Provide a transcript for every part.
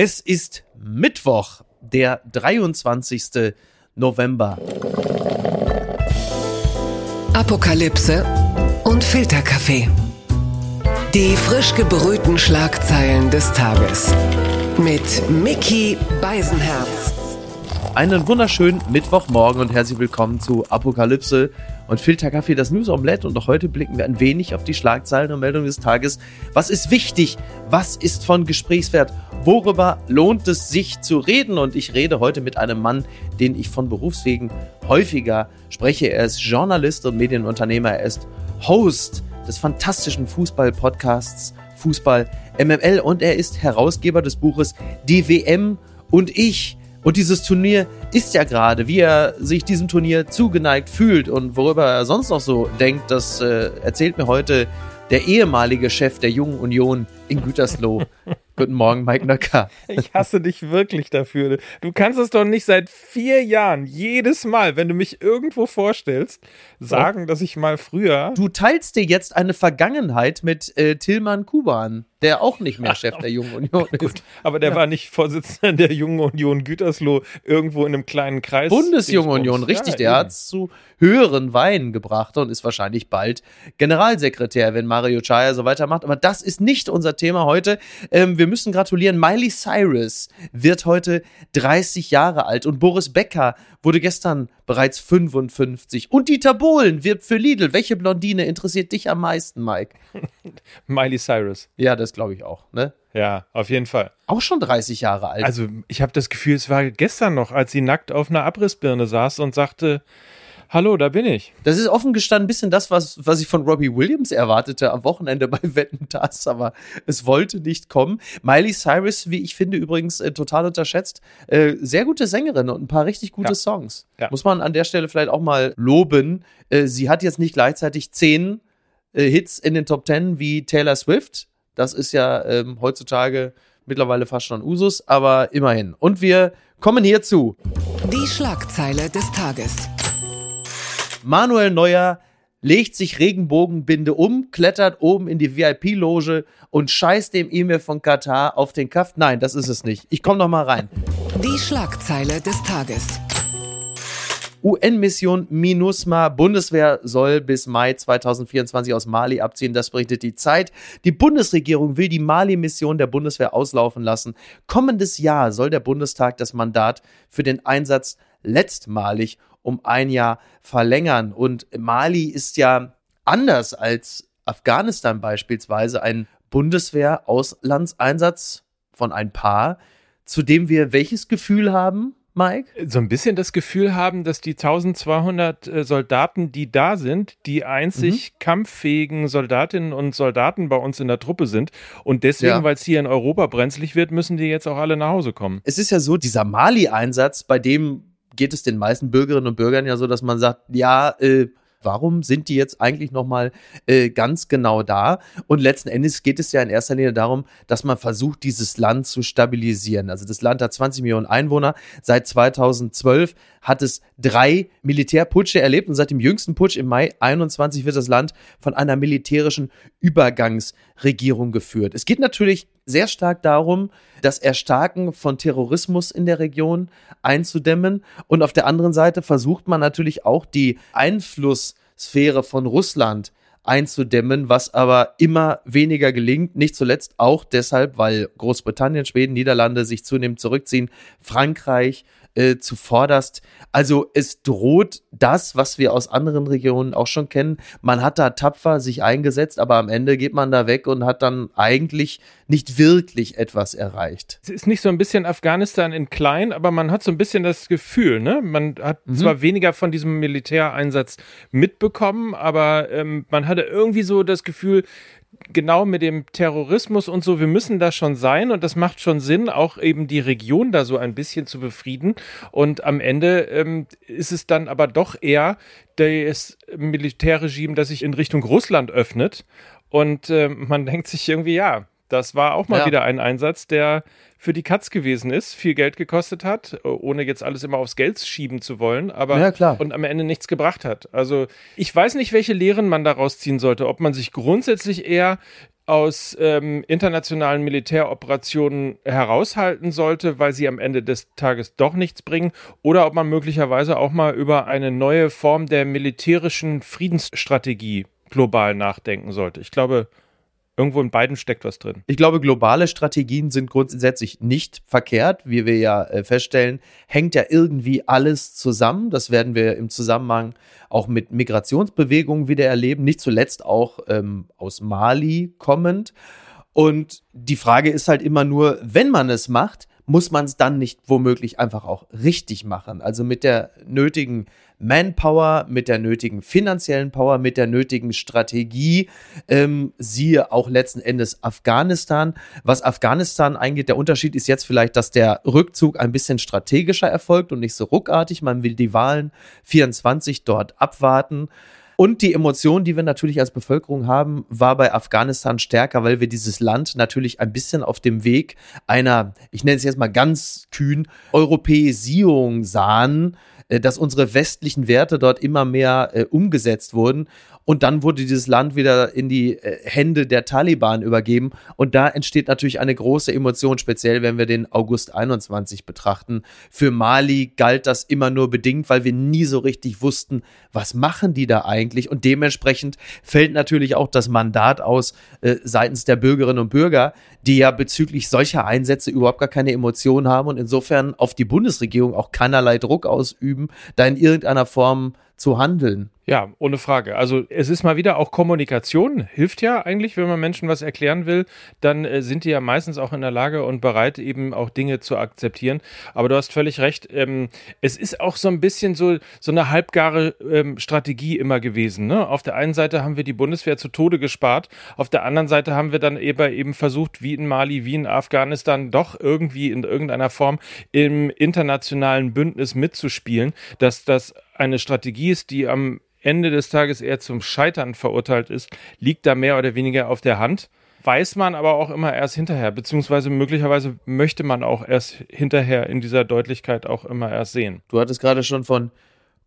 Es ist Mittwoch, der 23. November. Apokalypse und Filterkaffee. Die frisch gebrühten Schlagzeilen des Tages. Mit Mickey Beisenherz. Einen wunderschönen Mittwochmorgen und herzlich willkommen zu Apokalypse und Filterkaffee, das News Omelette. Und auch heute blicken wir ein wenig auf die Schlagzeilen und Meldungen des Tages. Was ist wichtig? Was ist von Gesprächswert? Worüber lohnt es sich zu reden? Und ich rede heute mit einem Mann, den ich von Berufswegen häufiger spreche. Er ist Journalist und Medienunternehmer. Er ist Host des fantastischen Fußball-Podcasts Fußball MML und er ist Herausgeber des Buches Die WM und ich und dieses Turnier ist ja gerade, wie er sich diesem Turnier zugeneigt fühlt und worüber er sonst noch so denkt, das äh, erzählt mir heute der ehemalige Chef der Jungen Union in Gütersloh. Guten Morgen, Mike Nöcker. Ich hasse dich wirklich dafür. Du kannst es doch nicht seit vier Jahren jedes Mal, wenn du mich irgendwo vorstellst, sagen, dass ich mal früher. Du teilst dir jetzt eine Vergangenheit mit äh, Tillmann Kuban, der auch nicht mehr Chef der Jungen Union ist. Gut, aber der ja. war nicht Vorsitzender der Jungen Union Gütersloh irgendwo in einem kleinen Kreis. Bundesjunge Union, richtig. Ja, der hat es zu höheren Weinen gebracht und ist wahrscheinlich bald Generalsekretär, wenn Mario Chaya so weitermacht. Aber das ist nicht unser Thema heute. Ähm, wir müssen gratulieren. Miley Cyrus wird heute 30 Jahre alt und Boris Becker wurde gestern bereits 55. Und Dieter Bohlen wirbt für Lidl. Welche Blondine interessiert dich am meisten, Mike? Miley Cyrus. Ja, das glaube ich auch, ne? Ja, auf jeden Fall. Auch schon 30 Jahre alt. Also, ich habe das Gefühl, es war gestern noch, als sie nackt auf einer Abrissbirne saß und sagte, Hallo, da bin ich. Das ist offen gestanden ein bisschen das, was, was ich von Robbie Williams erwartete am Wochenende bei Wetten das, aber es wollte nicht kommen. Miley Cyrus, wie ich finde, übrigens äh, total unterschätzt. Äh, sehr gute Sängerin und ein paar richtig gute ja. Songs. Ja. Muss man an der Stelle vielleicht auch mal loben. Äh, sie hat jetzt nicht gleichzeitig zehn äh, Hits in den Top Ten wie Taylor Swift. Das ist ja ähm, heutzutage mittlerweile fast schon Usus, aber immerhin. Und wir kommen hierzu. Die Schlagzeile des Tages. Manuel Neuer legt sich Regenbogenbinde um, klettert oben in die VIP-Loge und scheißt dem E-Mail von Katar auf den Kaft. Nein, das ist es nicht. Ich komme noch mal rein. Die Schlagzeile des Tages. UN-Mission MINUSMA. Bundeswehr soll bis Mai 2024 aus Mali abziehen. Das berichtet die Zeit. Die Bundesregierung will die Mali-Mission der Bundeswehr auslaufen lassen. Kommendes Jahr soll der Bundestag das Mandat für den Einsatz letztmalig um ein Jahr verlängern. Und Mali ist ja anders als Afghanistan beispielsweise ein Bundeswehr-Auslandseinsatz von ein paar, zu dem wir welches Gefühl haben? Mike? So ein bisschen das Gefühl haben, dass die 1200 äh, Soldaten, die da sind, die einzig mhm. kampffähigen Soldatinnen und Soldaten bei uns in der Truppe sind. Und deswegen, ja. weil es hier in Europa brenzlig wird, müssen die jetzt auch alle nach Hause kommen. Es ist ja so, dieser Mali-Einsatz, bei dem geht es den meisten Bürgerinnen und Bürgern ja so, dass man sagt, ja, äh, warum sind die jetzt eigentlich nochmal äh, ganz genau da? Und letzten Endes geht es ja in erster Linie darum, dass man versucht, dieses Land zu stabilisieren. Also das Land hat 20 Millionen Einwohner. Seit 2012 hat es drei Militärputsche erlebt und seit dem jüngsten Putsch im Mai 21 wird das Land von einer militärischen Übergangsregierung geführt. Es geht natürlich sehr stark darum, das Erstarken von Terrorismus in der Region einzudämmen. Und auf der anderen Seite versucht man natürlich auch die Einflusssphäre von Russland einzudämmen, was aber immer weniger gelingt. Nicht zuletzt auch deshalb, weil Großbritannien, Schweden, Niederlande sich zunehmend zurückziehen, Frankreich äh, zuvorderst. Also es droht das, was wir aus anderen Regionen auch schon kennen. Man hat da tapfer sich eingesetzt, aber am Ende geht man da weg und hat dann eigentlich nicht wirklich etwas erreicht. Es ist nicht so ein bisschen Afghanistan in klein, aber man hat so ein bisschen das Gefühl, ne? Man hat mhm. zwar weniger von diesem Militäreinsatz mitbekommen, aber ähm, man hatte irgendwie so das Gefühl, genau mit dem Terrorismus und so, wir müssen da schon sein und das macht schon Sinn, auch eben die Region da so ein bisschen zu befrieden. Und am Ende ähm, ist es dann aber doch eher das Militärregime, das sich in Richtung Russland öffnet. Und äh, man denkt sich irgendwie, ja, das war auch mal ja. wieder ein Einsatz, der für die Katz gewesen ist, viel Geld gekostet hat, ohne jetzt alles immer aufs Geld schieben zu wollen, aber ja, klar. und am Ende nichts gebracht hat. Also ich weiß nicht, welche Lehren man daraus ziehen sollte, ob man sich grundsätzlich eher aus ähm, internationalen Militäroperationen heraushalten sollte, weil sie am Ende des Tages doch nichts bringen, oder ob man möglicherweise auch mal über eine neue Form der militärischen Friedensstrategie global nachdenken sollte. Ich glaube, Irgendwo in beiden steckt was drin. Ich glaube, globale Strategien sind grundsätzlich nicht verkehrt. Wie wir ja äh, feststellen, hängt ja irgendwie alles zusammen. Das werden wir im Zusammenhang auch mit Migrationsbewegungen wieder erleben. Nicht zuletzt auch ähm, aus Mali kommend. Und die Frage ist halt immer nur, wenn man es macht, muss man es dann nicht womöglich einfach auch richtig machen? Also mit der nötigen Manpower, mit der nötigen finanziellen Power, mit der nötigen Strategie. Ähm, siehe auch letzten Endes Afghanistan. Was Afghanistan eingeht, der Unterschied ist jetzt vielleicht, dass der Rückzug ein bisschen strategischer erfolgt und nicht so ruckartig. Man will die Wahlen 24 dort abwarten. Und die Emotion, die wir natürlich als Bevölkerung haben, war bei Afghanistan stärker, weil wir dieses Land natürlich ein bisschen auf dem Weg einer, ich nenne es jetzt mal ganz kühn, Europäisierung sahen äh, dass unsere westlichen Werte dort immer mehr äh, umgesetzt wurden. Und dann wurde dieses Land wieder in die äh, Hände der Taliban übergeben. Und da entsteht natürlich eine große Emotion, speziell wenn wir den August 21 betrachten. Für Mali galt das immer nur bedingt, weil wir nie so richtig wussten, was machen die da eigentlich. Und dementsprechend fällt natürlich auch das Mandat aus äh, seitens der Bürgerinnen und Bürger, die ja bezüglich solcher Einsätze überhaupt gar keine Emotionen haben und insofern auf die Bundesregierung auch keinerlei Druck ausüben, da in irgendeiner Form zu handeln. Ja, ohne Frage. Also es ist mal wieder auch Kommunikation, hilft ja eigentlich, wenn man Menschen was erklären will, dann äh, sind die ja meistens auch in der Lage und bereit, eben auch Dinge zu akzeptieren. Aber du hast völlig recht, ähm, es ist auch so ein bisschen so, so eine halbgare ähm, Strategie immer gewesen. Ne? Auf der einen Seite haben wir die Bundeswehr zu Tode gespart, auf der anderen Seite haben wir dann eben, eben versucht, wie in Mali, wie in Afghanistan, doch irgendwie in irgendeiner Form im internationalen Bündnis mitzuspielen, dass das eine Strategie ist, die am Ende des Tages eher zum Scheitern verurteilt ist, liegt da mehr oder weniger auf der Hand. Weiß man aber auch immer erst hinterher, beziehungsweise möglicherweise möchte man auch erst hinterher in dieser Deutlichkeit auch immer erst sehen. Du hattest gerade schon von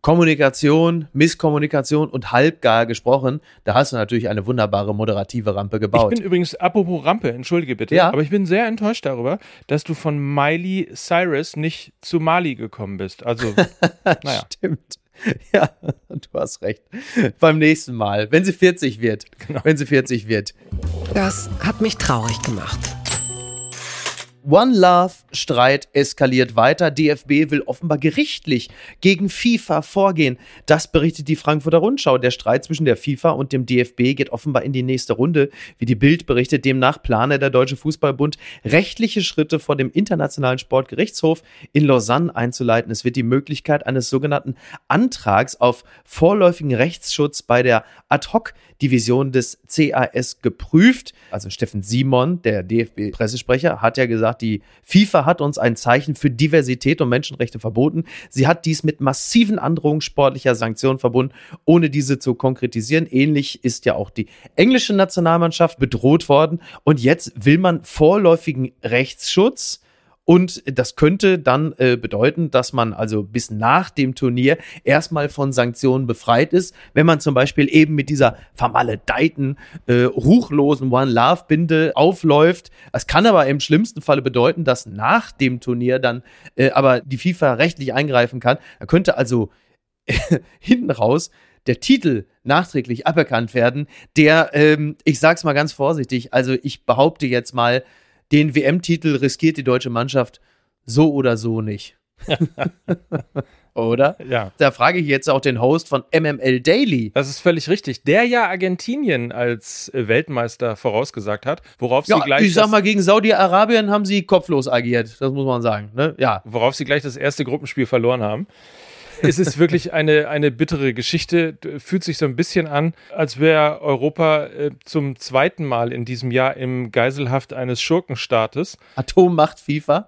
Kommunikation, Misskommunikation und halbgar gesprochen. Da hast du natürlich eine wunderbare moderative Rampe gebaut. Ich bin übrigens, apropos Rampe, entschuldige bitte, ja. aber ich bin sehr enttäuscht darüber, dass du von Miley Cyrus nicht zu Mali gekommen bist. Also, naja. Stimmt. Ja, du hast recht. Beim nächsten Mal, wenn sie 40 wird. Genau. Wenn sie 40 wird. Das hat mich traurig gemacht. One Love Streit eskaliert weiter. DFB will offenbar gerichtlich gegen FIFA vorgehen. Das berichtet die Frankfurter Rundschau. Der Streit zwischen der FIFA und dem DFB geht offenbar in die nächste Runde. Wie die Bild berichtet, demnach plane der Deutsche Fußballbund rechtliche Schritte vor dem Internationalen Sportgerichtshof in Lausanne einzuleiten. Es wird die Möglichkeit eines sogenannten Antrags auf vorläufigen Rechtsschutz bei der Ad-Hoc-Division des CAS geprüft. Also Steffen Simon, der DFB-Pressesprecher, hat ja gesagt, die FIFA hat uns ein Zeichen für Diversität und Menschenrechte verboten. Sie hat dies mit massiven Androhungen sportlicher Sanktionen verbunden, ohne diese zu konkretisieren. Ähnlich ist ja auch die englische Nationalmannschaft bedroht worden. Und jetzt will man vorläufigen Rechtsschutz und das könnte dann äh, bedeuten, dass man also bis nach dem Turnier erstmal von Sanktionen befreit ist, wenn man zum Beispiel eben mit dieser vermaledeiten, äh, ruchlosen One Love Binde aufläuft. Es kann aber im schlimmsten Falle bedeuten, dass nach dem Turnier dann äh, aber die FIFA rechtlich eingreifen kann. Da könnte also hinten raus der Titel nachträglich aberkannt werden, der, ähm, ich sag's mal ganz vorsichtig, also ich behaupte jetzt mal, den WM-Titel riskiert die deutsche Mannschaft so oder so nicht. oder? Ja. Da frage ich jetzt auch den Host von MML Daily. Das ist völlig richtig. Der ja Argentinien als Weltmeister vorausgesagt hat, worauf ja, sie gleich. Ich sag mal, gegen Saudi-Arabien haben sie kopflos agiert. Das muss man sagen. Ne? Ja. Worauf sie gleich das erste Gruppenspiel verloren haben es ist wirklich eine, eine bittere Geschichte. Fühlt sich so ein bisschen an, als wäre Europa äh, zum zweiten Mal in diesem Jahr im Geiselhaft eines Schurkenstaates. Atommacht FIFA.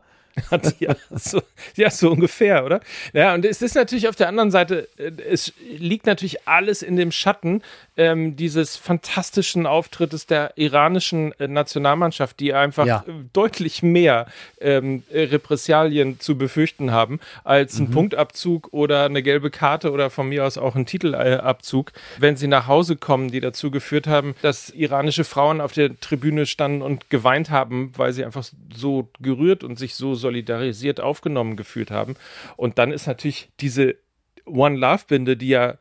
ja, so, ja, so ungefähr, oder? Ja, und es ist natürlich auf der anderen Seite, äh, es liegt natürlich alles in dem Schatten ähm, dieses fantastischen Auftrittes der iranischen äh, Nationalmannschaft, die einfach Ja. äh, deutlich mehr ähm, äh, Repressalien zu befürchten haben als ein Punktabzug oder eine gelbe Karte oder von mir aus auch ein Titelabzug, wenn sie nach Hause kommen, die dazu geführt haben, dass iranische Frauen auf der Tribüne standen und geweint haben, weil sie einfach so gerührt und sich so solidarisiert aufgenommen gefühlt haben. Und dann ist natürlich diese One Love Binde, die ja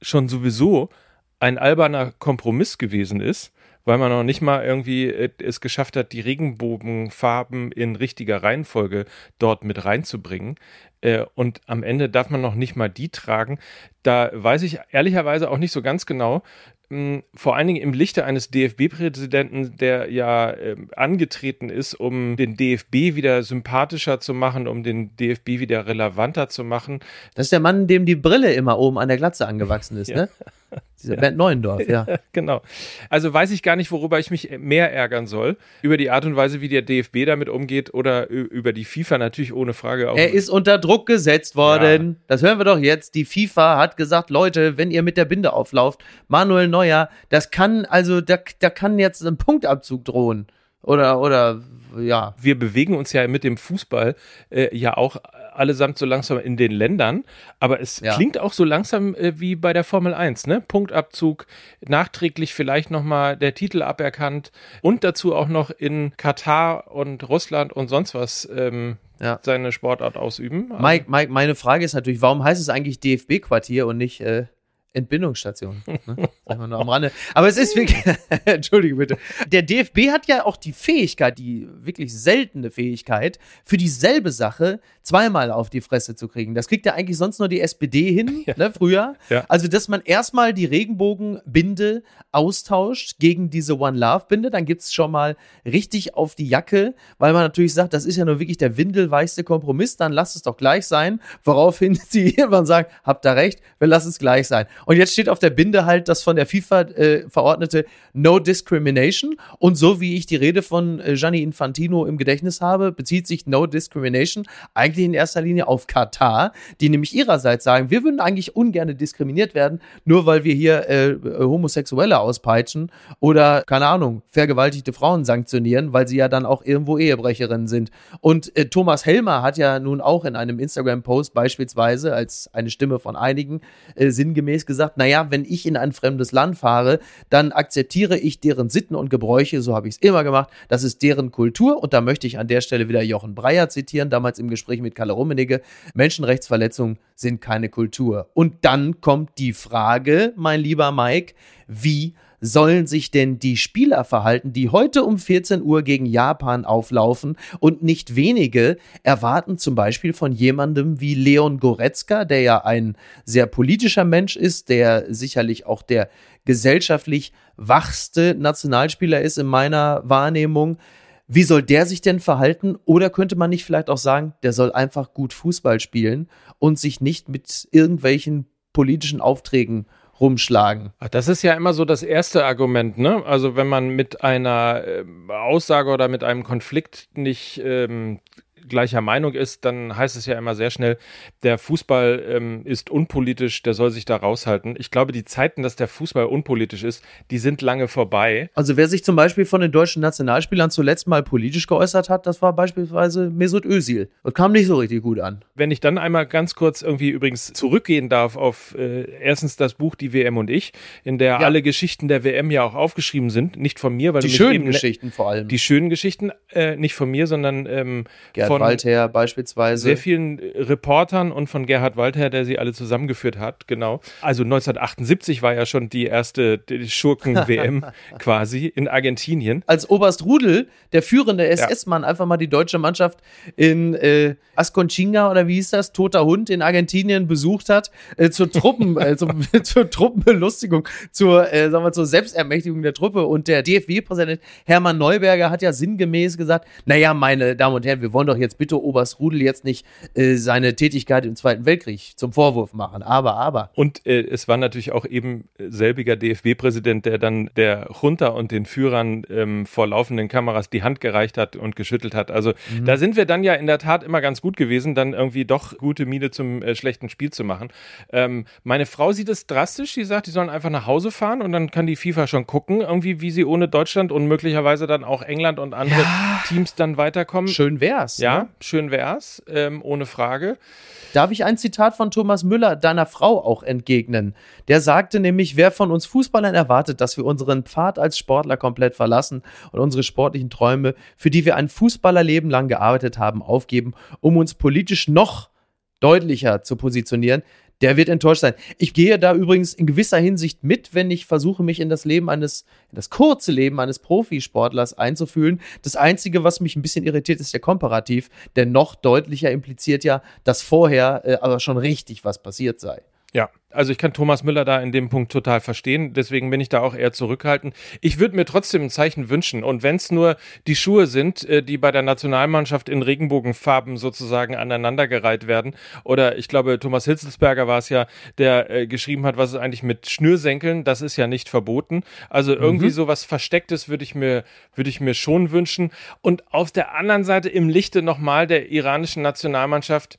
schon sowieso ein alberner Kompromiss gewesen ist, weil man noch nicht mal irgendwie äh, es geschafft hat, die Regenbogenfarben in richtiger Reihenfolge dort mit reinzubringen. Äh, und am Ende darf man noch nicht mal die tragen. Da weiß ich ehrlicherweise auch nicht so ganz genau, mh, vor allen Dingen im Lichte eines DFB-Präsidenten, der ja ähm, angetreten ist, um den DFB wieder sympathischer zu machen, um den DFB wieder relevanter zu machen. Das ist der Mann, dem die Brille immer oben an der Glatze angewachsen ist, Ja. ne? Dieser Bernd Neuendorf, ja. Genau. Also weiß ich gar nicht, worüber ich mich mehr ärgern soll. Über die Art und Weise, wie der DFB damit umgeht oder über die FIFA natürlich ohne Frage auch. Er ist unter Druck gesetzt worden. Das hören wir doch jetzt. Die FIFA hat gesagt, Leute, wenn ihr mit der Binde auflauft, Manuel Neuer, das kann, also, da, da kann jetzt ein Punktabzug drohen. Oder, oder, ja. wir bewegen uns ja mit dem Fußball äh, ja auch allesamt so langsam in den Ländern, aber es Ja. klingt auch so langsam äh, wie bei der Formel 1, ne? Punktabzug, nachträglich vielleicht nochmal der Titel aberkannt und dazu auch noch in Katar und Russland und sonst was ähm, Ja. seine Sportart ausüben. Mike, Mike, meine Frage ist natürlich, warum heißt es eigentlich DFB-Quartier und nicht äh, Entbindungsstation? Ne? Sagen wir nur am Rande. Aber es ist wirklich, entschuldige bitte. Der DFB hat ja auch die Fähigkeit, die wirklich seltene Fähigkeit, für dieselbe Sache zweimal auf die Fresse zu kriegen. Das kriegt ja eigentlich sonst nur die SPD hin, ne, früher. Ja. Also, dass man erstmal die Regenbogenbinde austauscht gegen diese One Love Binde, dann gibt's schon mal richtig auf die Jacke, weil man natürlich sagt, das ist ja nur wirklich der windelweichste Kompromiss, dann lasst es doch gleich sein, woraufhin sie irgendwann sagen, habt da recht, wir lassen es gleich sein. Und jetzt steht auf der Binde halt das von der FIFA äh, verordnete No Discrimination und so wie ich die Rede von äh, Gianni Infantino im Gedächtnis habe, bezieht sich No Discrimination eigentlich in erster Linie auf Katar, die nämlich ihrerseits sagen, wir würden eigentlich ungern diskriminiert werden, nur weil wir hier äh, Homosexuelle auspeitschen oder, keine Ahnung, vergewaltigte Frauen sanktionieren, weil sie ja dann auch irgendwo Ehebrecherinnen sind. Und äh, Thomas Helmer hat ja nun auch in einem Instagram-Post beispielsweise als eine Stimme von einigen äh, sinngemäß gesagt, naja, wenn ich in ein fremdes Land fahre, dann akzeptiere ich deren Sitten und Gebräuche, so habe ich es immer gemacht, das ist deren Kultur und da möchte ich an der Stelle wieder Jochen Breyer zitieren, damals im Gespräch mit Kalle Rummenigge, Menschenrechtsverletzungen sind keine Kultur. Und dann kommt die Frage, mein lieber Mike, wie sollen sich denn die Spieler verhalten, die heute um 14 Uhr gegen Japan auflaufen und nicht wenige erwarten zum Beispiel von jemandem wie Leon Goretzka, der ja ein sehr politischer Mensch ist, der sicherlich auch der gesellschaftlich wachste Nationalspieler ist in meiner Wahrnehmung. Wie soll der sich denn verhalten? Oder könnte man nicht vielleicht auch sagen, der soll einfach gut Fußball spielen und sich nicht mit irgendwelchen politischen Aufträgen rumschlagen? Das ist ja immer so das erste Argument, ne? Also wenn man mit einer ähm, Aussage oder mit einem Konflikt nicht ähm, gleicher Meinung ist, dann heißt es ja immer sehr schnell, der Fußball ähm, ist unpolitisch, der soll sich da raushalten. Ich glaube, die Zeiten, dass der Fußball unpolitisch ist, die sind lange vorbei. Also wer sich zum Beispiel von den deutschen Nationalspielern zuletzt mal politisch geäußert hat, das war beispielsweise Mesut Özil. Und kam nicht so richtig gut an. Wenn ich dann einmal ganz kurz irgendwie übrigens zurückgehen darf auf äh, erstens das Buch Die WM und ich, in der Ja. alle Geschichten der WM ja auch aufgeschrieben sind, nicht von mir, weil Die schönen eben- Geschichten vor allem. Die schönen Geschichten, äh, nicht von mir, sondern ähm, Gerd von Waldherr beispielsweise. sehr vielen äh, Reportern und von Gerhard Walter, der sie alle zusammengeführt hat, genau. Also 1978 war ja schon die erste Schurken-WM quasi in Argentinien. als Oberst Rudel, der führende SS-Mann, einfach mal die deutsche Mannschaft in äh, Asconchinga oder wie hieß das, Toter Hund in Argentinien besucht hat, äh, zur Truppen, äh, zum, zur Truppenbelustigung, zur, äh, sagen wir, zur Selbstermächtigung der Truppe. Und der DFB-Präsident Hermann Neuberger hat ja sinngemäß gesagt, naja, meine Damen und Herren, wir wollen doch jetzt jetzt bitte Oberst Rudel jetzt nicht äh, seine Tätigkeit im Zweiten Weltkrieg zum Vorwurf machen. Aber, aber. Und äh, es war natürlich auch eben selbiger DFB-Präsident, der dann der Junta und den Führern ähm, vor laufenden Kameras die Hand gereicht hat und geschüttelt hat. Also mhm. da sind wir dann ja in der Tat immer ganz gut gewesen, dann irgendwie doch gute Miene zum äh, schlechten Spiel zu machen. Ähm, meine Frau sieht es drastisch. Sie sagt, die sollen einfach nach Hause fahren und dann kann die FIFA schon gucken, irgendwie, wie sie ohne Deutschland und möglicherweise dann auch England und andere ja. Teams dann weiterkommen. Schön wär's. Ja, ne? schön wär's, ähm, ohne Frage. Darf ich ein Zitat von Thomas Müller, deiner Frau, auch entgegnen? Der sagte nämlich, wer von uns Fußballern erwartet, dass wir unseren Pfad als Sportler komplett verlassen und unsere sportlichen Träume, für die wir ein Fußballerleben lang gearbeitet haben, aufgeben, um uns politisch noch deutlicher zu positionieren, der wird enttäuscht sein. Ich gehe da übrigens in gewisser Hinsicht mit, wenn ich versuche, mich in das Leben eines, in das kurze Leben eines Profisportlers einzufühlen. Das Einzige, was mich ein bisschen irritiert, ist der Komparativ, der noch deutlicher impliziert ja, dass vorher äh, aber schon richtig was passiert sei. Ja, also ich kann Thomas Müller da in dem Punkt total verstehen. Deswegen bin ich da auch eher zurückhaltend. Ich würde mir trotzdem ein Zeichen wünschen. Und wenn es nur die Schuhe sind, äh, die bei der Nationalmannschaft in Regenbogenfarben sozusagen aneinandergereiht werden. Oder ich glaube, Thomas Hitzelsberger war es ja, der äh, geschrieben hat, was ist eigentlich mit Schnürsenkeln? Das ist ja nicht verboten. Also irgendwie mhm. so was Verstecktes würde ich mir, würde ich mir schon wünschen. Und auf der anderen Seite im Lichte nochmal der iranischen Nationalmannschaft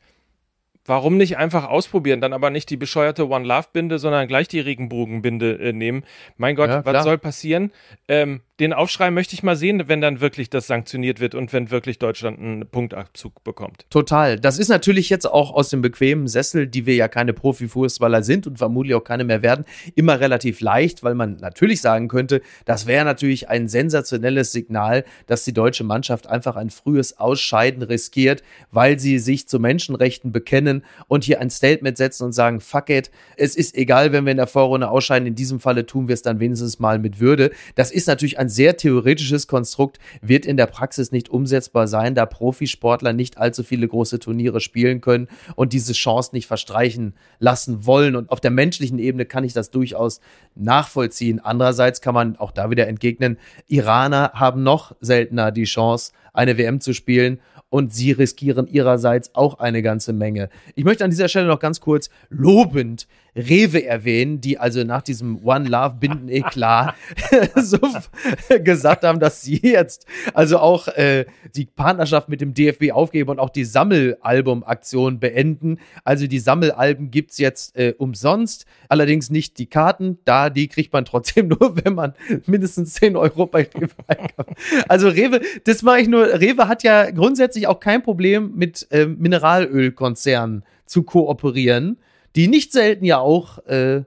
Warum nicht einfach ausprobieren, dann aber nicht die bescheuerte One Love Binde, sondern gleich die Regenbogenbinde äh, nehmen? Mein Gott, ja, was soll passieren? Ähm, den Aufschrei möchte ich mal sehen, wenn dann wirklich das sanktioniert wird und wenn wirklich Deutschland einen Punktabzug bekommt. Total. Das ist natürlich jetzt auch aus dem bequemen Sessel, die wir ja keine Profifußballer sind und vermutlich auch keine mehr werden, immer relativ leicht, weil man natürlich sagen könnte, das wäre natürlich ein sensationelles Signal, dass die deutsche Mannschaft einfach ein frühes Ausscheiden riskiert, weil sie sich zu Menschenrechten bekennen und hier ein Statement setzen und sagen, fuck it, es ist egal, wenn wir in der Vorrunde ausscheiden, in diesem Falle tun wir es dann wenigstens mal mit Würde. Das ist natürlich ein ein sehr theoretisches Konstrukt, wird in der Praxis nicht umsetzbar sein, da Profisportler nicht allzu viele große Turniere spielen können und diese Chance nicht verstreichen lassen wollen. Und auf der menschlichen Ebene kann ich das durchaus nachvollziehen. Andererseits kann man auch da wieder entgegnen, Iraner haben noch seltener die Chance, eine WM zu spielen und sie riskieren ihrerseits auch eine ganze Menge. Ich möchte an dieser Stelle noch ganz kurz lobend Rewe erwähnen, die also nach diesem One Love Binden Eklat so gesagt haben, dass sie jetzt also auch äh, die Partnerschaft mit dem DFB aufgeben und auch die Sammelalbum-Aktion beenden. Also die Sammelalben gibt es jetzt äh, umsonst, allerdings nicht die Karten, da die kriegt man trotzdem nur, wenn man mindestens 10 Euro bei Rewe einkauft. Also Rewe, das mache ich nur, Rewe hat ja grundsätzlich auch kein Problem mit äh, Mineralölkonzernen zu kooperieren die nicht selten ja auch äh,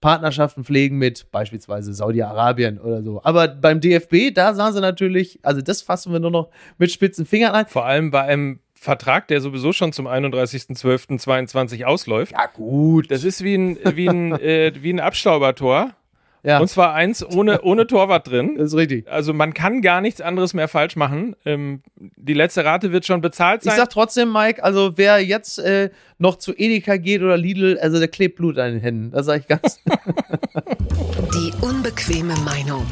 Partnerschaften pflegen mit beispielsweise Saudi-Arabien oder so. Aber beim DFB, da sahen sie natürlich, also das fassen wir nur noch mit spitzen Fingern an. Vor allem bei einem Vertrag, der sowieso schon zum 31.12.22 ausläuft. Ja, gut. Das ist wie ein, wie ein, äh, wie ein Abstaubertor. Ja. Und zwar eins ohne, ohne Torwart drin. Das ist richtig. Also man kann gar nichts anderes mehr falsch machen. Ähm, die letzte Rate wird schon bezahlt sein. Ich sag trotzdem, Mike, also wer jetzt äh, noch zu Edeka geht oder Lidl, also der klebt Blut an den Händen. Das sage ich ganz. die unbequeme Meinung.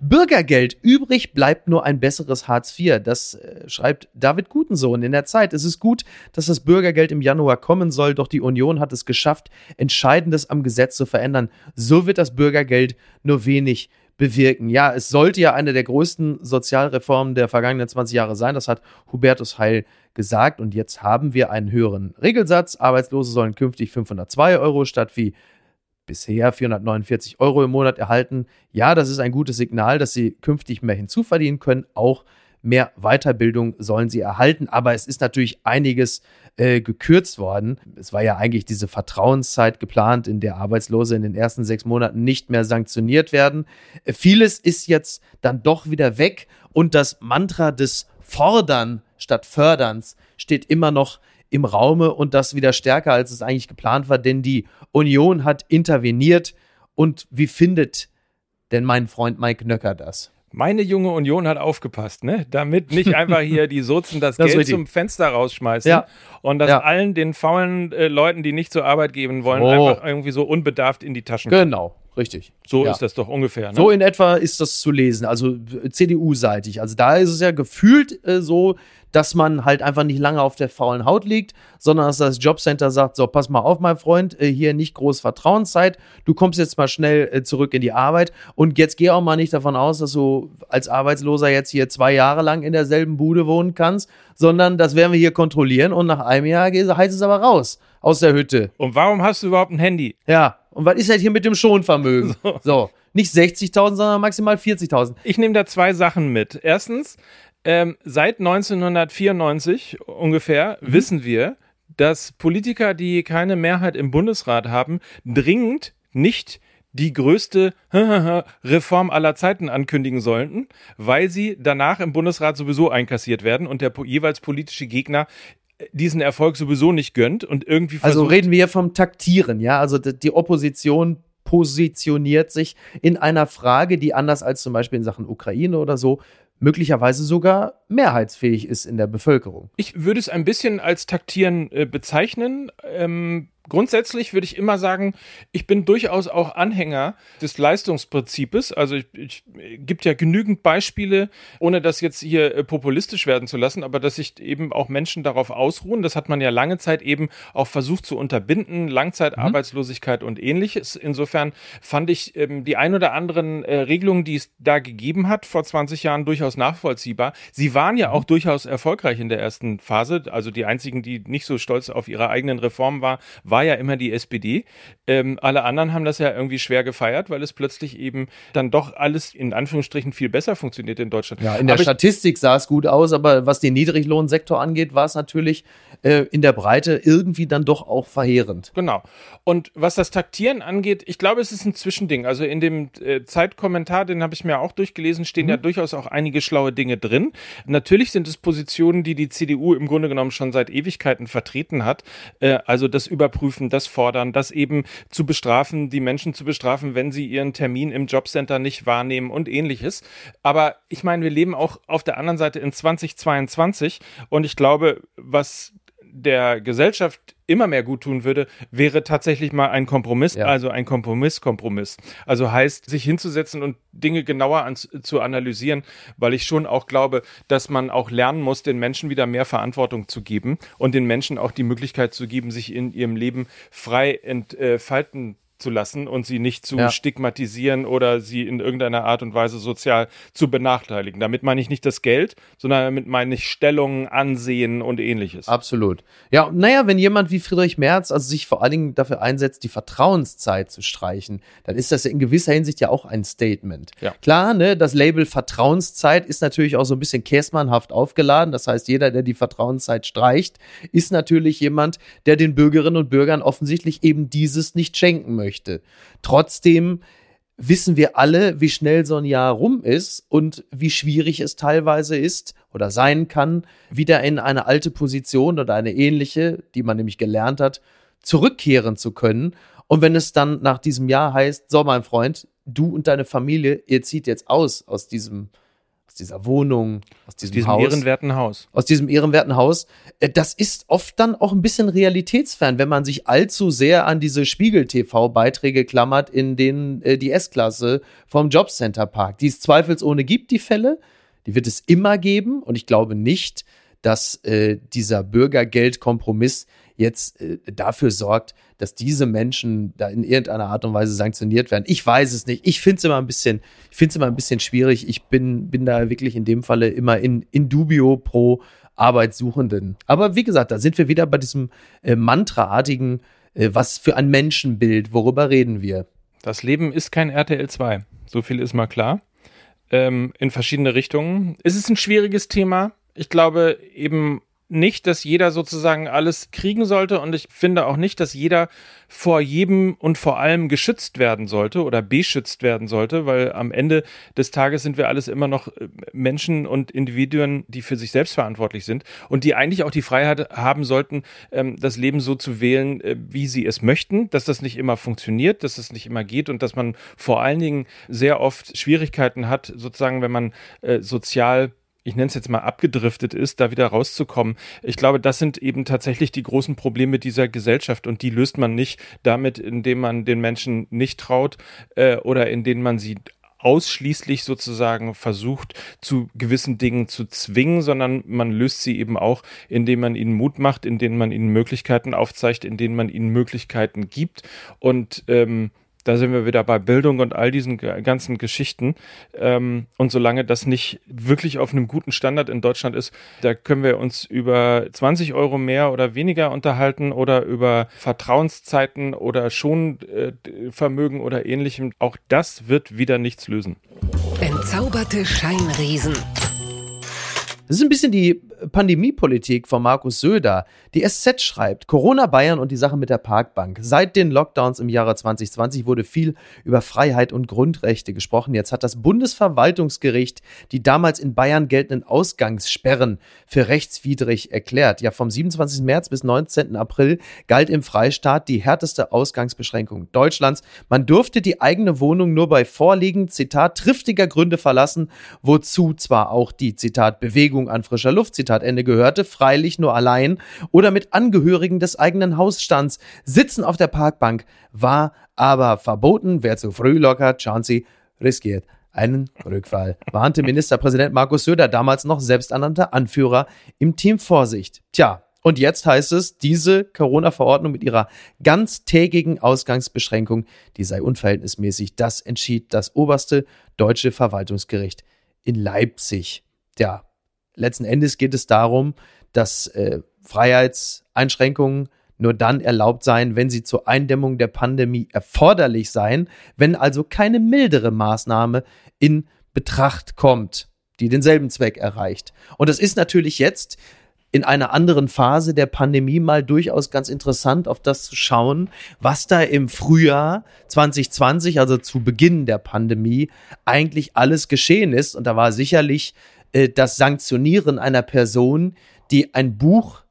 Bürgergeld. Übrig bleibt nur ein besseres Hartz IV. Das äh, schreibt David Gutensohn in der Zeit. Es ist gut, dass das Bürgergeld im Januar kommen soll, doch die Union hat es geschafft, Entscheidendes am Gesetz zu verändern. So wird das Bürgergeld nur wenig bewirken. Ja, es sollte ja eine der größten Sozialreformen der vergangenen 20 Jahre sein. Das hat Hubertus Heil gesagt. Und jetzt haben wir einen höheren Regelsatz. Arbeitslose sollen künftig 502 Euro statt wie bisher 449 Euro im Monat erhalten. Ja, das ist ein gutes Signal, dass sie künftig mehr hinzuverdienen können. Auch mehr Weiterbildung sollen sie erhalten. Aber es ist natürlich einiges äh, gekürzt worden. Es war ja eigentlich diese Vertrauenszeit geplant, in der Arbeitslose in den ersten sechs Monaten nicht mehr sanktioniert werden. Äh, vieles ist jetzt dann doch wieder weg und das Mantra des Fordern statt Förderns steht immer noch im Raume und das wieder stärker, als es eigentlich geplant war, denn die Union hat interveniert. Und wie findet denn mein Freund Mike Nöcker das? Meine junge Union hat aufgepasst, ne? Damit nicht einfach hier die Sozen das, das Geld zum Fenster rausschmeißen ja. und das ja. allen den faulen äh, Leuten, die nicht zur Arbeit gehen wollen, oh. einfach irgendwie so unbedarft in die Taschen. Genau. Richtig. So Ja. ist das doch ungefähr. Ne? So in etwa ist das zu lesen, also äh, CDU-seitig. Also da ist es ja gefühlt äh, so, dass man halt einfach nicht lange auf der faulen Haut liegt, sondern dass das Jobcenter sagt, so, pass mal auf, mein Freund, äh, hier nicht groß Vertrauenszeit, du kommst jetzt mal schnell äh, zurück in die Arbeit und jetzt geh auch mal nicht davon aus, dass du als Arbeitsloser jetzt hier zwei Jahre lang in derselben Bude wohnen kannst, sondern das werden wir hier kontrollieren und nach einem Jahr heißt es aber raus aus der Hütte. Und warum hast du überhaupt ein Handy? Ja, und was ist halt hier mit dem Schonvermögen? So, nicht 60.000, sondern maximal 40.000. Ich nehme da zwei Sachen mit. Erstens, ähm, seit 1994 ungefähr Mhm. wissen wir, dass Politiker, die keine Mehrheit im Bundesrat haben, dringend nicht die größte Reform aller Zeiten ankündigen sollten, weil sie danach im Bundesrat sowieso einkassiert werden und der jeweils politische Gegner diesen Erfolg sowieso nicht gönnt und irgendwie Also versucht, reden wir hier vom Taktieren, ja? Also die Opposition positioniert sich in einer Frage, die anders als zum Beispiel in Sachen Ukraine oder so möglicherweise sogar mehrheitsfähig ist in der Bevölkerung. Ich würde es ein bisschen als Taktieren äh, bezeichnen. Ähm, grundsätzlich würde ich immer sagen, ich bin durchaus auch Anhänger des Leistungsprinzips. Also ich, ich gibt ja genügend Beispiele, ohne das jetzt hier äh, populistisch werden zu lassen, aber dass sich eben auch Menschen darauf ausruhen. Das hat man ja lange Zeit eben auch versucht zu unterbinden, Langzeitarbeitslosigkeit und ähnliches. Insofern fand ich ähm, die ein oder anderen äh, Regelungen, die es da gegeben hat vor 20 Jahren, durchaus nachvollziehbar. Sie waren ja auch durchaus erfolgreich in der ersten Phase. Also die einzigen, die nicht so stolz auf ihre eigenen Reformen war, war ja immer die SPD. Ähm, alle anderen haben das ja irgendwie schwer gefeiert, weil es plötzlich eben dann doch alles in Anführungsstrichen viel besser funktioniert in Deutschland. Ja, in der Aber Statistik sah es gut aus, aber was den Niedriglohnsektor angeht, war es natürlich äh, in der Breite irgendwie dann doch auch verheerend. Genau. Und was das Taktieren angeht, ich glaube, es ist ein Zwischending. Also in dem äh, Zeitkommentar, den habe ich mir auch durchgelesen, stehen ja durchaus auch einige schlaue Dinge drin. Natürlich sind es Positionen, die die CDU im Grunde genommen schon seit Ewigkeiten vertreten hat. Äh, also das Überprüfen, das Fordern, das eben zu bestrafen, die Menschen zu bestrafen, wenn sie ihren Termin im Jobcenter nicht wahrnehmen und ähnliches. Aber ich meine, wir leben auch auf der anderen Seite in 2022 und ich glaube, was der Gesellschaft immer mehr gut tun würde, wäre tatsächlich mal ein Kompromiss, Ja. also ein Kompromiss-Kompromiss. Also heißt, sich hinzusetzen und Dinge genauer an, zu analysieren, weil ich schon auch glaube, dass man auch lernen muss, den Menschen wieder mehr Verantwortung zu geben und den Menschen auch die Möglichkeit zu geben, sich in ihrem Leben frei entfalten zu lassen und sie nicht zu Ja. stigmatisieren oder sie in irgendeiner Art und Weise sozial zu benachteiligen. Damit meine ich nicht das Geld, sondern damit meine ich Stellung, Ansehen und ähnliches. Absolut. Ja, naja, wenn jemand wie Friedrich Merz also sich vor allen Dingen dafür einsetzt, die Vertrauenszeit zu streichen, dann ist das ja in gewisser Hinsicht ja auch ein Statement. Ja. Klar, ne, das Label Vertrauenszeit ist natürlich auch so ein bisschen käsmannhaft aufgeladen. Das heißt, jeder, der die Vertrauenszeit streicht, ist natürlich jemand, der den Bürgerinnen und Bürgern offensichtlich eben dieses nicht schenken möchte. Trotzdem wissen wir alle, wie schnell so ein Jahr rum ist und wie schwierig es teilweise ist oder sein kann, wieder in eine alte Position oder eine ähnliche, die man nämlich gelernt hat, zurückkehren zu können. Und wenn es dann nach diesem Jahr heißt, so mein Freund, du und deine Familie, ihr zieht jetzt aus aus diesem, aus dieser Wohnung, aus diesem, diesem Haus ehrenwerten Haus. aus diesem ehrenwerten Haus. Äh, Das ist oft dann auch ein bisschen realitätsfern, wenn man sich allzu sehr an diese Spiegel-TV-Beiträge klammert, in denen äh, die S-Klasse vom Jobcenter parkt. Die es zweifelsohne gibt, die Fälle. Die wird es immer geben. Und ich glaube nicht, dass äh, dieser Bürgergeldkompromiss jetzt äh, dafür sorgt, dass diese Menschen da in irgendeiner Art und Weise sanktioniert werden. Ich weiß es nicht. Ich finde es immer ein bisschen, ich finde es immer ein bisschen schwierig. Ich bin, bin da wirklich in dem Falle immer in, in dubio pro Arbeitssuchenden. Aber wie gesagt, da sind wir wieder bei diesem äh, Mantraartigen, äh, was für ein Menschenbild, worüber reden wir? Das Leben ist kein RTL 2. So viel ist mal klar. Ähm, in verschiedene Richtungen. Es ist ein schwieriges Thema. Ich glaube eben nicht, dass jeder sozusagen alles kriegen sollte und ich finde auch nicht, dass jeder vor jedem und vor allem geschützt werden sollte oder beschützt werden sollte, weil am Ende des Tages sind wir alles immer noch äh, Menschen und Individuen, die für sich selbst verantwortlich sind und die eigentlich auch die Freiheit haben sollten, ähm, das Leben so zu wählen, äh, wie sie es möchten, dass das nicht immer funktioniert, dass das nicht immer geht und dass man vor allen Dingen sehr oft Schwierigkeiten hat, sozusagen, wenn man äh, sozial ich nenne es jetzt mal abgedriftet ist, da wieder rauszukommen. Ich glaube, das sind eben tatsächlich die großen Probleme dieser Gesellschaft und die löst man nicht damit, indem man den Menschen nicht traut äh, oder indem man sie ausschließlich sozusagen versucht, zu gewissen Dingen zu zwingen, sondern man löst sie eben auch, indem man ihnen Mut macht, indem man ihnen Möglichkeiten aufzeigt, indem man ihnen Möglichkeiten gibt. Und ähm, da sind wir wieder bei Bildung und all diesen ganzen Geschichten. Ähm, und solange das nicht wirklich auf einem guten Standard in Deutschland ist, da können wir uns über 20 Euro mehr oder weniger unterhalten oder über Vertrauenszeiten oder Schonvermögen oder ähnlichem. Auch das wird wieder nichts lösen. Entzauberte Scheinriesen. Das ist ein bisschen die Pandemiepolitik von Markus Söder. Die SZ schreibt, Corona Bayern und die Sache mit der Parkbank. Seit den Lockdowns im Jahre 2020 wurde viel über Freiheit und Grundrechte gesprochen. Jetzt hat das Bundesverwaltungsgericht die damals in Bayern geltenden Ausgangssperren für rechtswidrig erklärt. Ja, vom 27. März bis 19. April galt im Freistaat die härteste Ausgangsbeschränkung Deutschlands. Man durfte die eigene Wohnung nur bei Vorliegen, Zitat, triftiger Gründe verlassen, wozu zwar auch die, Zitat, Bewegung an frischer Luft, Zitat, Zitat Ende, gehörte, freilich nur allein oder mit Angehörigen des eigenen Hausstands. Sitzen auf der Parkbank war aber verboten. Wer zu früh lockert, Chauncey riskiert einen Rückfall, warnte Ministerpräsident Markus Söder, damals noch selbsternannter Anführer im Team Vorsicht. Tja, und jetzt heißt es, diese Corona-Verordnung mit ihrer ganztägigen Ausgangsbeschränkung, die sei unverhältnismäßig. Das entschied das oberste deutsche Verwaltungsgericht in Leipzig. Ja, letzten Endes geht es darum, dass äh, Freiheitseinschränkungen nur dann erlaubt seien, wenn sie zur Eindämmung der Pandemie erforderlich seien, wenn also keine mildere Maßnahme in Betracht kommt, die denselben Zweck erreicht. Und das ist natürlich jetzt in einer anderen Phase der Pandemie mal durchaus ganz interessant, auf das zu schauen, was da im Frühjahr 2020, also zu Beginn der Pandemie, eigentlich alles geschehen ist. Und da war sicherlich äh, das Sanktionieren einer Person, die ein Buch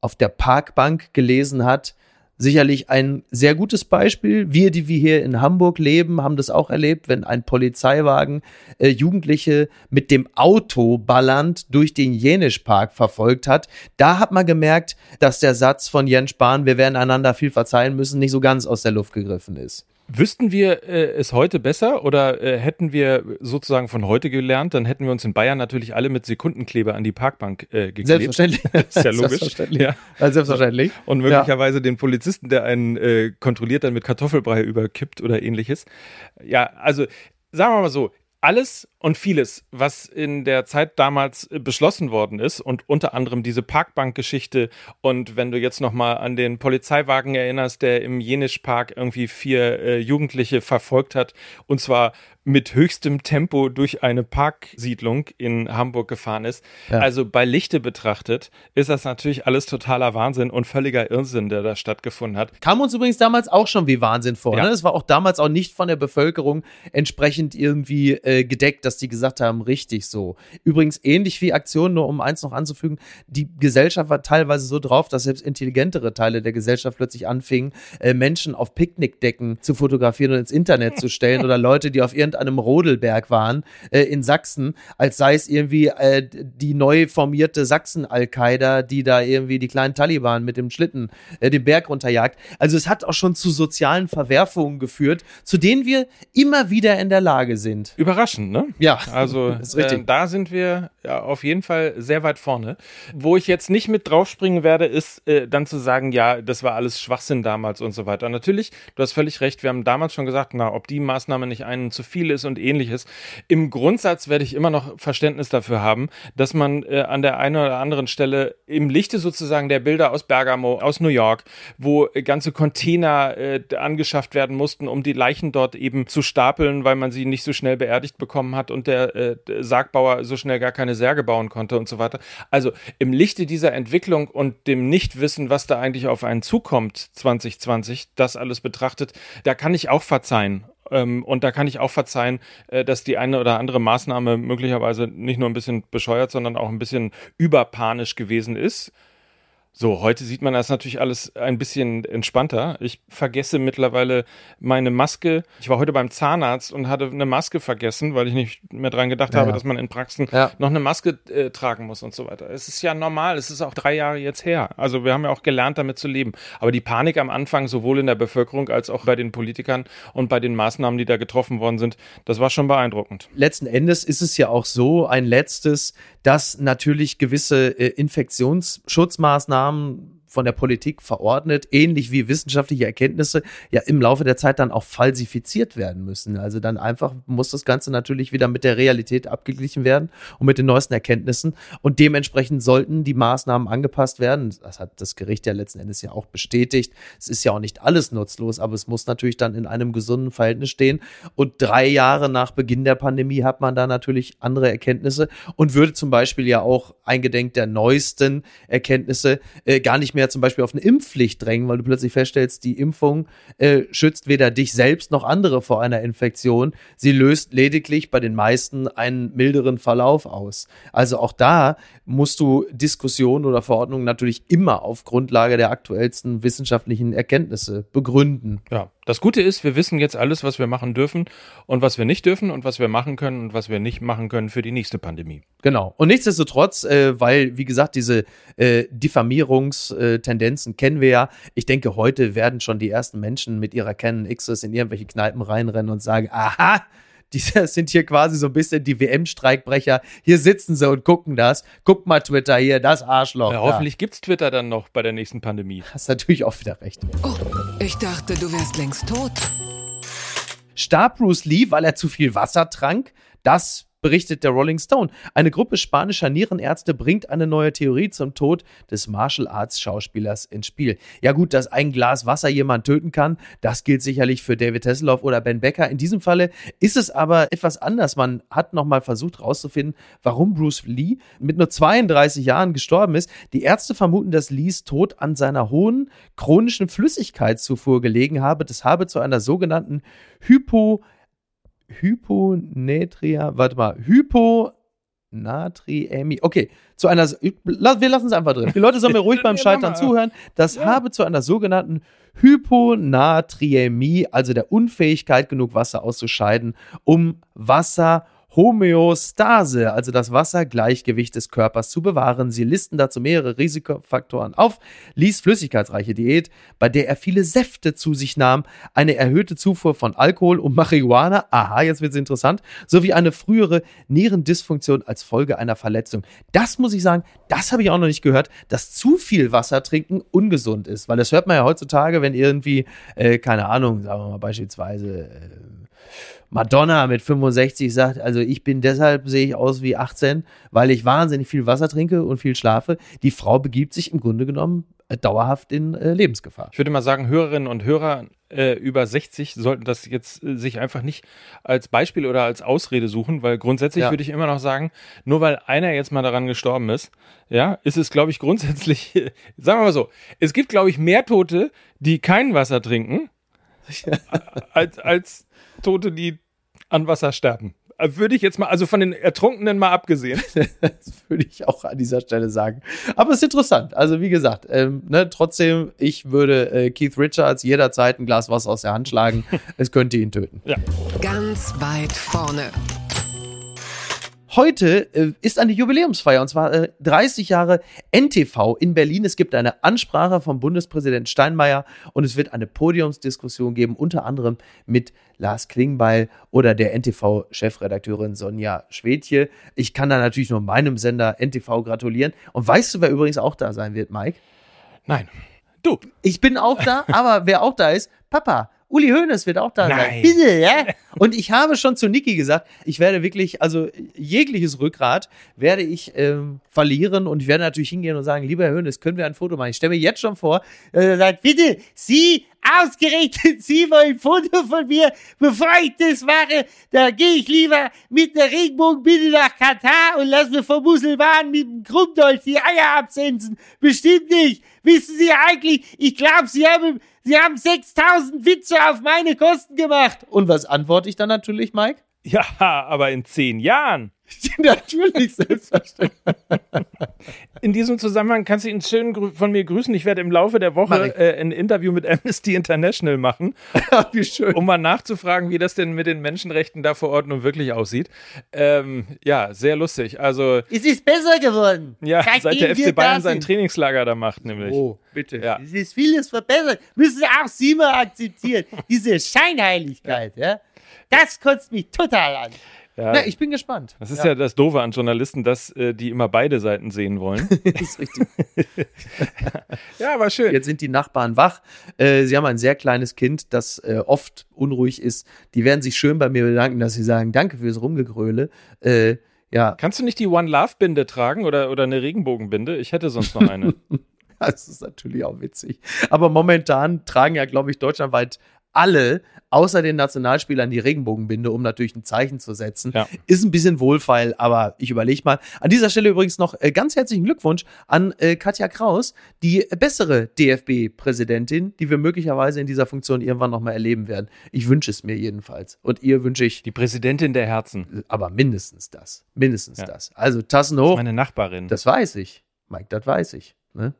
auf der Parkbank gelesen hat, sicherlich ein sehr gutes Beispiel. Wir, die wir hier in Hamburg leben, haben das auch erlebt, wenn ein Polizeiwagen äh, Jugendliche mit dem Auto ballernd durch den Jenischpark verfolgt hat. Da hat man gemerkt, dass der Satz von Jens Spahn, wir werden einander viel verzeihen müssen, nicht so ganz aus der Luft gegriffen ist. Wüssten wir äh, es heute besser oder äh, hätten wir sozusagen von heute gelernt, dann hätten wir uns in Bayern natürlich alle mit Sekundenkleber an die Parkbank äh, geklebt. Selbstverständlich. ist ja logisch. Selbstverständlich. Ja. Also selbstverständlich. Und möglicherweise ja. den Polizisten, der einen äh, kontrolliert, dann mit Kartoffelbrei überkippt oder ähnliches. Ja, also sagen wir mal so, alles und vieles, was in der Zeit damals äh, beschlossen worden ist und unter anderem diese Parkbankgeschichte und wenn du jetzt noch mal an den Polizeiwagen erinnerst, der im Jenischpark irgendwie vier äh, Jugendliche verfolgt hat und zwar mit höchstem Tempo durch eine Parksiedlung in Hamburg gefahren ist. Ja. Also bei Lichte betrachtet ist das natürlich alles totaler Wahnsinn und völliger Irrsinn, der da stattgefunden hat. Kam uns übrigens damals auch schon wie Wahnsinn vor. Ja. Ne? Es war auch damals auch nicht von der Bevölkerung entsprechend irgendwie äh, gedeckt, dass die gesagt haben, richtig so. Übrigens ähnlich wie Aktionen, nur um eins noch anzufügen, die Gesellschaft war teilweise so drauf, dass selbst intelligentere Teile der Gesellschaft plötzlich anfingen, äh, Menschen auf Picknickdecken zu fotografieren und ins Internet zu stellen oder Leute, die auf irgendeinem irgendeinem Rodelberg waren äh, in Sachsen, als sei es irgendwie äh, die neu formierte Sachsen-Al-Qaida, die da irgendwie die kleinen Taliban mit dem Schlitten äh, den Berg runterjagt. Also es hat auch schon zu sozialen Verwerfungen geführt, zu denen wir immer wieder in der Lage sind. Überraschend, ne? Ja, also äh, da sind wir auf jeden Fall sehr weit vorne. Wo ich jetzt nicht mit draufspringen werde, ist äh, dann zu sagen, ja, das war alles Schwachsinn damals und so weiter. Natürlich, du hast völlig recht, wir haben damals schon gesagt, na, ob die Maßnahme nicht einen zu viel ist und ähnliches. Im Grundsatz werde ich immer noch Verständnis dafür haben, dass man äh, an der einen oder anderen Stelle im Lichte sozusagen der Bilder aus Bergamo, aus New York, wo ganze Container äh, angeschafft werden mussten, um die Leichen dort eben zu stapeln, weil man sie nicht so schnell beerdigt bekommen hat und der äh, Sargbauer so schnell gar keine Särge bauen konnte und so weiter. Also im Lichte dieser Entwicklung und dem Nichtwissen, was da eigentlich auf einen zukommt 2020, das alles betrachtet, da kann ich auch verzeihen. Ähm, und da kann ich auch verzeihen, äh, dass die eine oder andere Maßnahme möglicherweise nicht nur ein bisschen bescheuert, sondern auch ein bisschen überpanisch gewesen ist. So, heute sieht man das natürlich alles ein bisschen entspannter. Ich vergesse mittlerweile meine Maske. Ich war heute beim Zahnarzt und hatte eine Maske vergessen, weil ich nicht mehr dran gedacht Ja, habe, dass man in Praxen Ja. noch eine Maske äh, tragen muss und so weiter. Es ist ja normal. Es ist auch drei Jahre jetzt her. Also wir haben ja auch gelernt, damit zu leben. Aber die Panik am Anfang, sowohl in der Bevölkerung als auch bei den Politikern und bei den Maßnahmen, die da getroffen worden sind, das war schon beeindruckend. letzten Endes ist es ja auch so, ein letztes, dass natürlich gewisse äh, Infektionsschutzmaßnahmen Um. Von der Politik verordnet, ähnlich wie wissenschaftliche Erkenntnisse, ja im Laufe der Zeit dann auch falsifiziert werden müssen. Also dann einfach muss das Ganze natürlich wieder mit der Realität abgeglichen werden und mit den neuesten Erkenntnissen. Und dementsprechend sollten die Maßnahmen angepasst werden. Das hat das Gericht ja letzten Endes ja auch bestätigt. Es ist ja auch nicht alles nutzlos, aber es muss natürlich dann in einem gesunden Verhältnis stehen. Und drei Jahre nach Beginn der Pandemie hat man da natürlich andere Erkenntnisse und würde zum Beispiel ja auch eingedenk der neuesten Erkenntnisse äh, gar nicht mehr zum Beispiel auf eine Impfpflicht drängen, weil du plötzlich feststellst, die Impfung äh, schützt weder dich selbst noch andere vor einer Infektion. Sie löst lediglich bei den meisten einen milderen Verlauf aus. Also auch da musst du Diskussionen oder Verordnungen natürlich immer auf Grundlage der aktuellsten wissenschaftlichen Erkenntnisse begründen. Ja, das Gute ist, wir wissen jetzt alles, was wir machen dürfen und was wir nicht dürfen und was wir machen können und was wir nicht machen können für die nächste Pandemie. Genau. Und nichtsdestotrotz, äh, weil, wie gesagt, diese äh, Diffamierungstendenzen kennen wir ja. Ich denke, heute werden schon die ersten Menschen mit ihrer Canon Xs in irgendwelche Kneipen reinrennen und sagen, aha, die sind hier quasi so ein bisschen die WM-Streikbrecher. Hier sitzen sie und gucken das. Guck mal Twitter hier, das Arschloch. Ja, hoffentlich gibt's Twitter dann noch bei der nächsten Pandemie. Hast natürlich auch wieder recht. Oh, ich dachte, du wärst längst tot. Starb Bruce Lee, weil er zu viel Wasser trank? Das berichtet der Rolling Stone. Eine Gruppe spanischer Nierenärzte bringt eine neue Theorie zum Tod des Martial Arts Schauspielers ins Spiel. Ja gut, dass ein Glas Wasser jemand töten kann, das gilt sicherlich für David Hasselhoff oder Ben Becker. In diesem Falle ist es aber etwas anders. Man hat nochmal versucht herauszufinden, warum Bruce Lee mit nur 32 Jahren gestorben ist. Die Ärzte vermuten, dass Lees Tod an seiner hohen chronischen Flüssigkeitszufuhr gelegen habe. Das habe zu einer sogenannten Hypo Hyponatria, warte mal, Hyponatriämie. Okay, zu einer, wir lassen es einfach drin. Die Leute sollen mir ruhig beim Scheitern zuhören. Das Ja. habe zu einer sogenannten Hyponatriämie, also der Unfähigkeit, genug Wasser auszuscheiden, um Wasser Homöostase, also das Wassergleichgewicht des Körpers zu bewahren. Sie listen dazu mehrere Risikofaktoren auf. Lies flüssigkeitsreiche Diät, bei der er viele Säfte zu sich nahm, eine erhöhte Zufuhr von Alkohol und Marihuana, aha, jetzt wird's interessant, sowie eine frühere Nierendysfunktion als Folge einer Verletzung. Das muss ich sagen, das habe ich auch noch nicht gehört, dass zu viel Wasser trinken ungesund ist, weil das hört man ja heutzutage, wenn irgendwie, äh, keine Ahnung, sagen wir mal beispielsweise, äh, Madonna mit 65 sagt, also ich bin deshalb, sehe ich aus wie 18, weil ich wahnsinnig viel Wasser trinke und viel schlafe. Die Frau begibt sich im Grunde genommen äh, dauerhaft in äh, Lebensgefahr. Ich würde mal sagen, Hörerinnen und Hörer äh, über 60 sollten das jetzt äh, sich einfach nicht als Beispiel oder als Ausrede suchen, weil grundsätzlich Ja. würde ich immer noch sagen, nur weil einer jetzt mal daran gestorben ist, ja, ist es, glaube ich, grundsätzlich, sagen wir mal so, es gibt, glaube ich, mehr Tote, die kein Wasser trinken, als, als Tote, die an Wasser sterben. Würde ich jetzt mal, also von den Ertrunkenen mal abgesehen. Das würde ich auch an dieser Stelle sagen. Aber es ist interessant. Also wie gesagt, ähm, ne, trotzdem, ich würde äh, Keith Richards jederzeit ein Glas Wasser aus der Hand schlagen. es könnte ihn töten. Ganz weit vorne. Heute äh, ist eine Jubiläumsfeier und zwar äh, 30 Jahre NTV in Berlin. Es gibt eine Ansprache vom Bundespräsident Steinmeier und es wird eine Podiumsdiskussion geben, unter anderem mit Lars Klingbeil oder der NTV-Chefredakteurin Sonja Schwedje. Ich kann da natürlich nur meinem Sender NTV gratulieren. Und weißt du, wer übrigens auch da sein wird, Mike? Nein. Du. Ich bin auch da, aber wer auch da ist, Papa. Uli Hoeneß wird auch da sein. Nein. Bitte, ja? Und ich habe schon zu Niki gesagt, ich werde wirklich, also jegliches Rückgrat werde ich ähm, verlieren und ich werde natürlich hingehen und sagen, lieber Herr Hoeneß, können wir ein Foto machen? Ich stelle mir jetzt schon vor, äh, er sagt, bitte, Sie, ausgerechnet Sie wollen ein Foto von mir, bevor ich das mache, da gehe ich lieber mit der Regenbogenbinde nach Katar und lass mir vom Muselmann mit dem Krummdolch die Eier absensen. Bestimmt nicht. Wissen Sie eigentlich, ich glaube, Sie haben, Sie haben 6000 Witze auf meine Kosten gemacht. Und was antworte ich dann natürlich, Mike? Ja, aber in zehn Jahren. Natürlich, selbstverständlich. In diesem Zusammenhang kannst du ihn schön von mir grüßen. Ich werde im Laufe der Woche äh, ein Interview mit Amnesty International machen, Wie schön. um mal nachzufragen, wie das denn mit den Menschenrechten da vor Ort nun wirklich aussieht. Ähm, ja, sehr lustig. Also, Es ist besser geworden. ja, seit der FC Bayern sein. Trainingslager da macht, nämlich. Oh, bitte. Ja. Es ist vieles verbessert. Müssen auch Sie mal akzeptieren. Diese Scheinheiligkeit, ja. Das kotzt mich total an. Ja. Na, ich bin gespannt. Das ist ja. das Doofe an Journalisten, dass äh, die immer beide Seiten sehen wollen. das ist richtig. ja, war schön. Jetzt sind die Nachbarn wach. Äh, sie haben ein sehr kleines Kind, das äh, oft unruhig ist. Die werden sich schön bei mir bedanken, dass sie sagen, danke fürs Rumgegröle. Äh, ja, Kannst du nicht die One Love Binde tragen oder, oder eine Regenbogenbinde? Ich hätte sonst noch eine. das ist natürlich auch witzig. Aber momentan tragen ja, glaube ich, deutschlandweit alle, außer den Nationalspielern, die Regenbogenbinde, um natürlich ein Zeichen zu setzen. Ja. Ist ein bisschen wohlfeil, aber ich überlege mal. An dieser Stelle übrigens noch äh, ganz herzlichen Glückwunsch an äh, Katja Kraus, die bessere DFB-Präsidentin, die wir möglicherweise in dieser Funktion irgendwann nochmal erleben werden. Ich wünsche es mir jedenfalls. Und ihr wünsche ich Die Präsidentin der Herzen. aber mindestens das. Mindestens Ja. das. Also Tassen hoch. Meine Nachbarin. Das weiß ich. Mike, das weiß ich. Ne?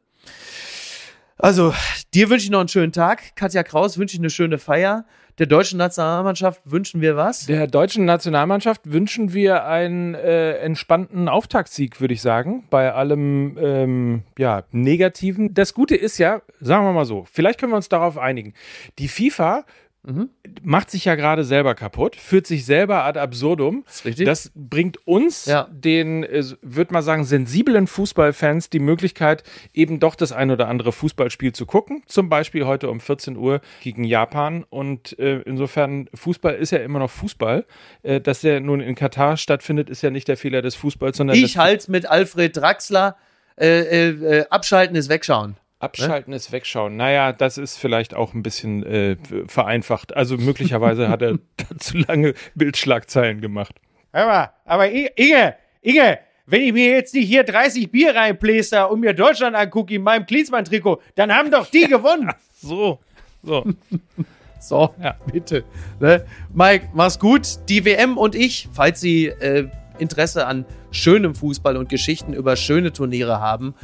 Also, dir wünsche ich noch einen schönen Tag. Katja Kraus wünsche ich eine schöne Feier. Der deutschen Nationalmannschaft wünschen wir was? Der deutschen Nationalmannschaft wünschen wir einen äh, entspannten Auftaktsieg, würde ich sagen, bei allem ähm, ja, Negativen. Das Gute ist ja, sagen wir mal so, vielleicht können wir uns darauf einigen. Die FIFA Mhm. macht sich ja gerade selber kaputt, führt sich selber ad absurdum. richtig. Das bringt uns, Ja. den, äh, würde man sagen, sensiblen Fußballfans die Möglichkeit, eben doch das ein oder andere Fußballspiel zu gucken. Zum Beispiel heute um 14 Uhr gegen Japan. Und äh, insofern, Fußball ist ja immer noch Fußball. Äh, dass der nun in Katar stattfindet, ist ja nicht der Fehler des Fußballs, sondern ich halte mit Alfred Draxler. Äh, äh, äh, abschalten ist wegschauen. Abschalten ist wegschauen. Naja, das ist vielleicht auch ein bisschen äh, vereinfacht. Also möglicherweise hat er zu lange Bildschlagzeilen gemacht. Hör mal, aber I- Inge, Inge, wenn ich mir jetzt nicht hier 30 Bier reinpläster und mir Deutschland angucke in meinem Klinsmann-Trikot, dann haben doch die gewonnen. So, so. So, Ja. bitte. Ne? Mike, mach's gut. Die WM und ich, falls Sie äh, Interesse an schönem Fußball und Geschichten über schöne Turniere haben,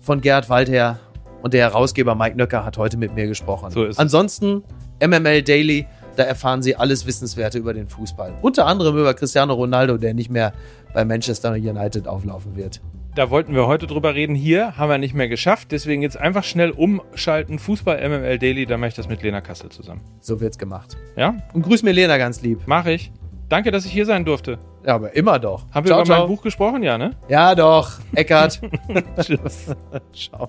von Gerhard Waldher und der Herausgeber Mike Nöcker hat heute mit mir gesprochen. So ist es. Ansonsten MML Daily, da erfahren Sie alles Wissenswerte über den Fußball. Unter anderem über Cristiano Ronaldo, der nicht mehr bei Manchester United auflaufen wird. Da wollten wir heute drüber reden. Hier haben wir nicht mehr geschafft. Deswegen jetzt einfach schnell umschalten. Fußball MML Daily. Da mache ich das mit Lena Kassel zusammen. So wird's gemacht. Ja, Und grüß mir Lena ganz lieb. mache ich. Danke, dass ich hier sein durfte. Ja, aber immer doch. Haben wir ciao, über ciao. mein Buch gesprochen? Ja, ne? Ja, doch. Eckart. ciao.